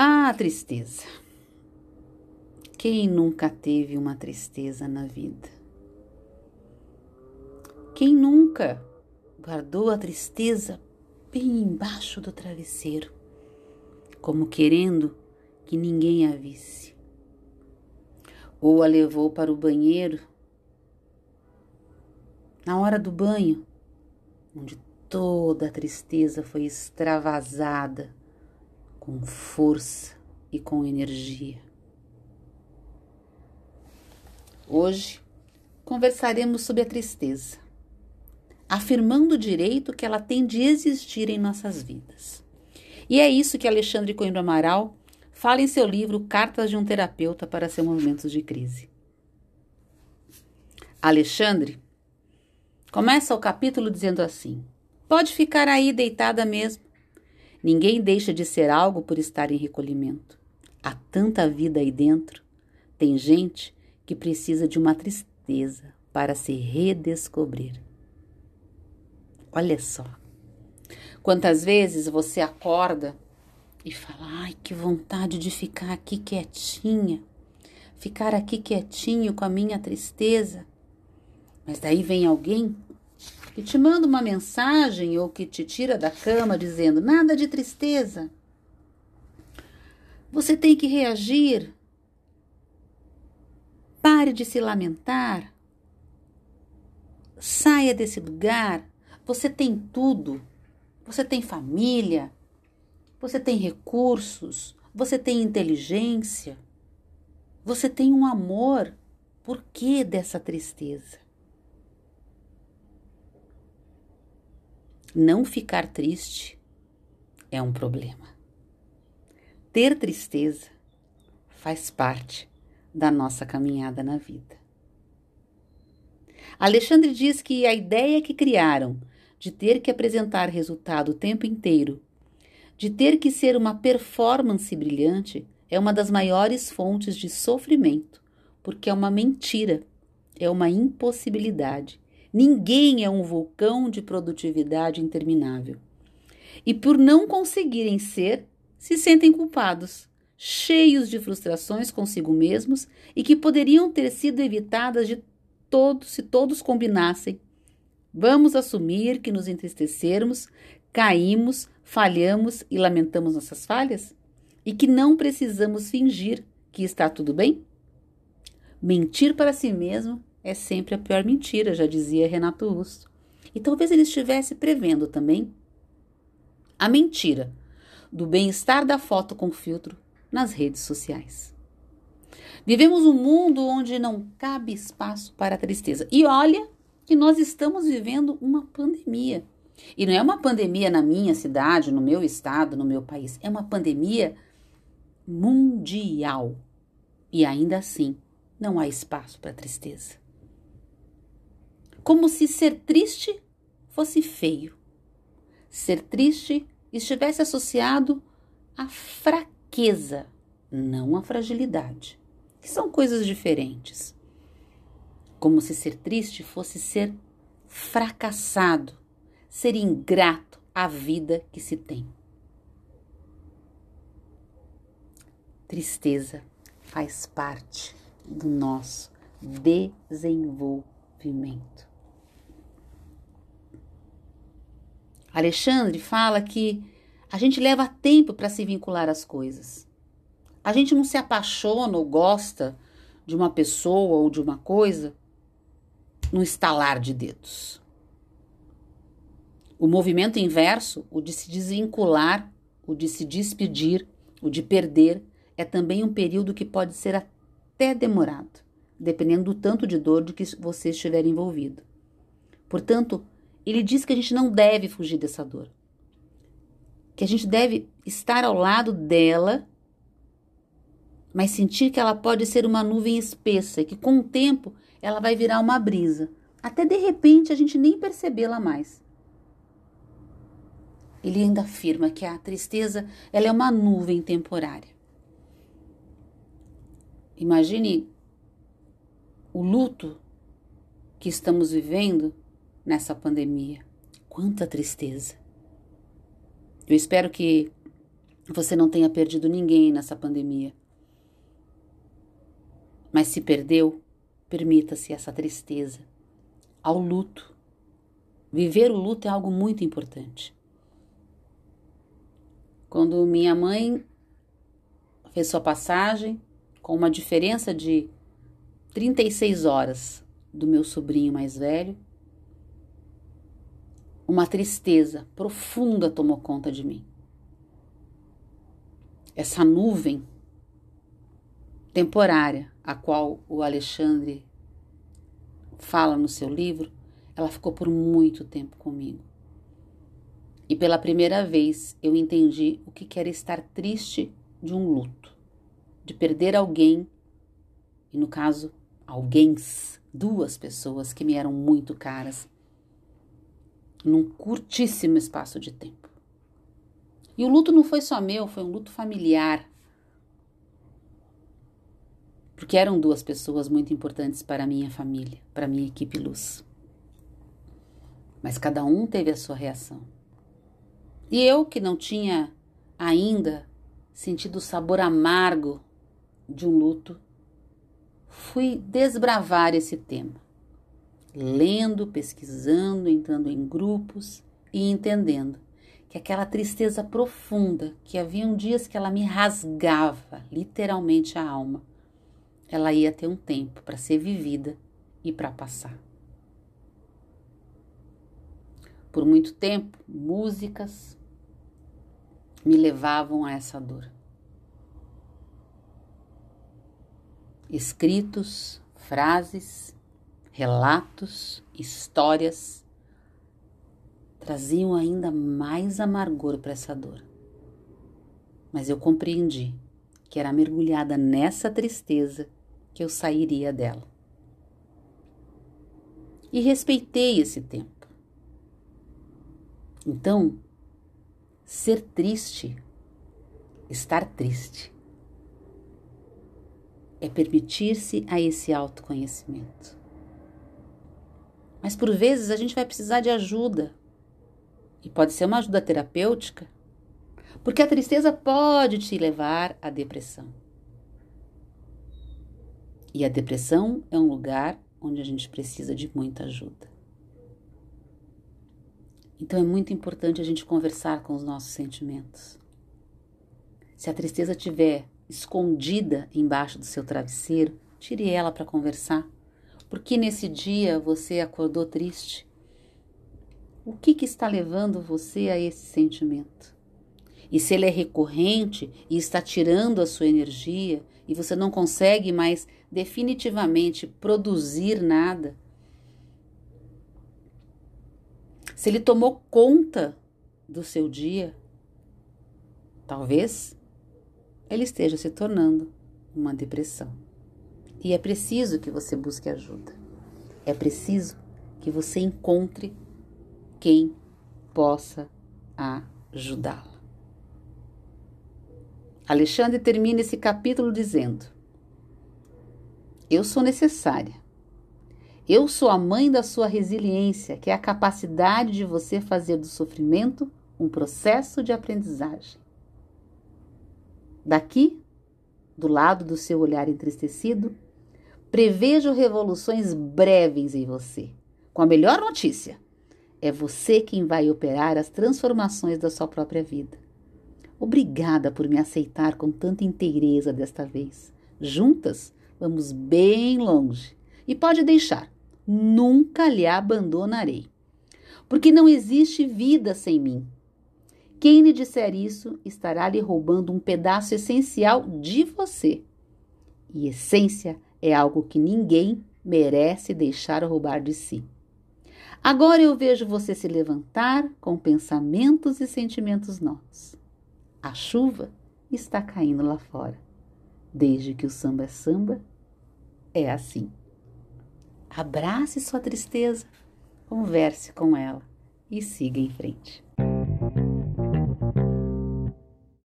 Ah, tristeza. Quem nunca teve uma tristeza na vida? Quem nunca guardou a tristeza bem embaixo do travesseiro, como querendo que ninguém a visse? Ou a levou para o banheiro na hora do banho, onde toda a tristeza foi extravasada com força e com energia. Hoje conversaremos sobre a tristeza, afirmando o direito que ela tem de existir em nossas vidas. E é isso que Alexandre Coimbra Amaral fala em seu livro Cartas de um Terapeuta para seus momentos de crise. Alexandre começa o capítulo dizendo assim: Pode ficar aí deitada mesmo. Ninguém deixa de ser algo por estar em recolhimento. Há tanta vida aí dentro. Tem gente que precisa de uma tristeza para se redescobrir. Olha só. Quantas vezes você acorda e fala: ai, que vontade de ficar aqui quietinha, ficar aqui quietinho com a minha tristeza. Mas daí vem alguém que te manda uma mensagem ou que te tira da cama dizendo: nada de tristeza. Você tem que reagir Pare de se lamentar. Saia desse lugar. Você tem tudo. Você tem família. Você tem recursos. Você tem inteligência. Você tem um amor. Por que dessa tristeza? Não ficar triste é um problema. Ter tristeza faz parte da nossa caminhada na vida. Alexandre diz que a ideia que criaram de ter que apresentar resultado o tempo inteiro, de ter que ser uma performance brilhante, é uma das maiores fontes de sofrimento, porque é uma mentira, é uma impossibilidade. Ninguém é um vulcão de produtividade interminável. E por não conseguirem ser, se sentem culpados cheios de frustrações consigo mesmos e que poderiam ter sido evitadas de todos se todos combinassem. Vamos assumir que nos entristecermos, caímos, falhamos e lamentamos nossas falhas? E que não precisamos fingir que está tudo bem? Mentir para si mesmo é sempre a pior mentira, já dizia Renato Russo. E talvez ele estivesse prevendo também a mentira do bem-estar da foto com filtro nas redes sociais. Vivemos um mundo onde não cabe espaço para a tristeza. E olha que nós estamos vivendo uma pandemia. E não é uma pandemia na minha cidade, no meu estado, no meu país. É uma pandemia mundial. E ainda assim, não há espaço para tristeza. Como se ser triste fosse feio. Ser triste estivesse associado à fraqueza não a fragilidade, que são coisas diferentes. Como se ser triste fosse ser fracassado, ser ingrato à vida que se tem. Tristeza faz parte do nosso desenvolvimento. Alexandre fala que a gente leva tempo para se vincular às coisas. A gente não se apaixona ou gosta de uma pessoa ou de uma coisa no estalar de dedos. O movimento inverso, o de se desvincular, o de se despedir, o de perder, é também um período que pode ser até demorado, dependendo do tanto de dor de que você estiver envolvido. Portanto, ele diz que a gente não deve fugir dessa dor que a gente deve estar ao lado dela, mas sentir que ela pode ser uma nuvem espessa que com o tempo ela vai virar uma brisa, até de repente a gente nem percebê-la mais. Ele ainda afirma que a tristeza ela é uma nuvem temporária. Imagine o luto que estamos vivendo nessa pandemia. Quanta tristeza! Eu espero que você não tenha perdido ninguém nessa pandemia. Mas se perdeu, permita-se essa tristeza, ao luto. Viver o luto é algo muito importante. Quando minha mãe fez sua passagem, com uma diferença de 36 horas do meu sobrinho mais velho, uma tristeza profunda tomou conta de mim. Essa nuvem temporária, a qual o Alexandre fala no seu livro, ela ficou por muito tempo comigo. E pela primeira vez eu entendi o que era estar triste de um luto, de perder alguém, e no caso, alguém, duas pessoas que me eram muito caras, num curtíssimo espaço de tempo. E o luto não foi só meu, foi um luto familiar. Porque eram duas pessoas muito importantes para a minha família, para a minha equipe Luz. Mas cada um teve a sua reação. E eu, que não tinha ainda sentido o sabor amargo de um luto, fui desbravar esse tema, lendo, pesquisando, entrando em grupos e entendendo que aquela tristeza profunda, que haviam dias que ela me rasgava literalmente a alma, ela ia ter um tempo para ser vivida e para passar. Por muito tempo, músicas, me levavam a essa dor. Escritos, frases, relatos, histórias traziam ainda mais amargor para essa dor. Mas eu compreendi que era mergulhada nessa tristeza que eu sairia dela. E respeitei esse tempo. Então, Ser triste, estar triste, é permitir-se a esse autoconhecimento. Mas por vezes a gente vai precisar de ajuda. E pode ser uma ajuda terapêutica, porque a tristeza pode te levar à depressão. E a depressão é um lugar onde a gente precisa de muita ajuda. Então é muito importante a gente conversar com os nossos sentimentos. Se a tristeza estiver escondida embaixo do seu travesseiro, tire ela para conversar. Porque nesse dia você acordou triste? O que, que está levando você a esse sentimento? E se ele é recorrente e está tirando a sua energia e você não consegue mais definitivamente produzir nada, se ele tomou conta do seu dia, talvez ele esteja se tornando uma depressão. E é preciso que você busque ajuda. É preciso que você encontre quem possa ajudá-la. Alexandre termina esse capítulo dizendo: Eu sou necessária eu sou a mãe da sua resiliência, que é a capacidade de você fazer do sofrimento um processo de aprendizagem. Daqui, do lado do seu olhar entristecido, prevejo revoluções breves em você. Com a melhor notícia: é você quem vai operar as transformações da sua própria vida. Obrigada por me aceitar com tanta inteireza desta vez. Juntas, vamos bem longe. E pode deixar nunca lhe abandonarei, porque não existe vida sem mim. Quem lhe disser isso estará lhe roubando um pedaço essencial de você. E essência é algo que ninguém merece deixar roubar de si. Agora eu vejo você se levantar com pensamentos e sentimentos novos. A chuva está caindo lá fora. Desde que o samba é samba, é assim. Abrace sua tristeza, converse com ela e siga em frente.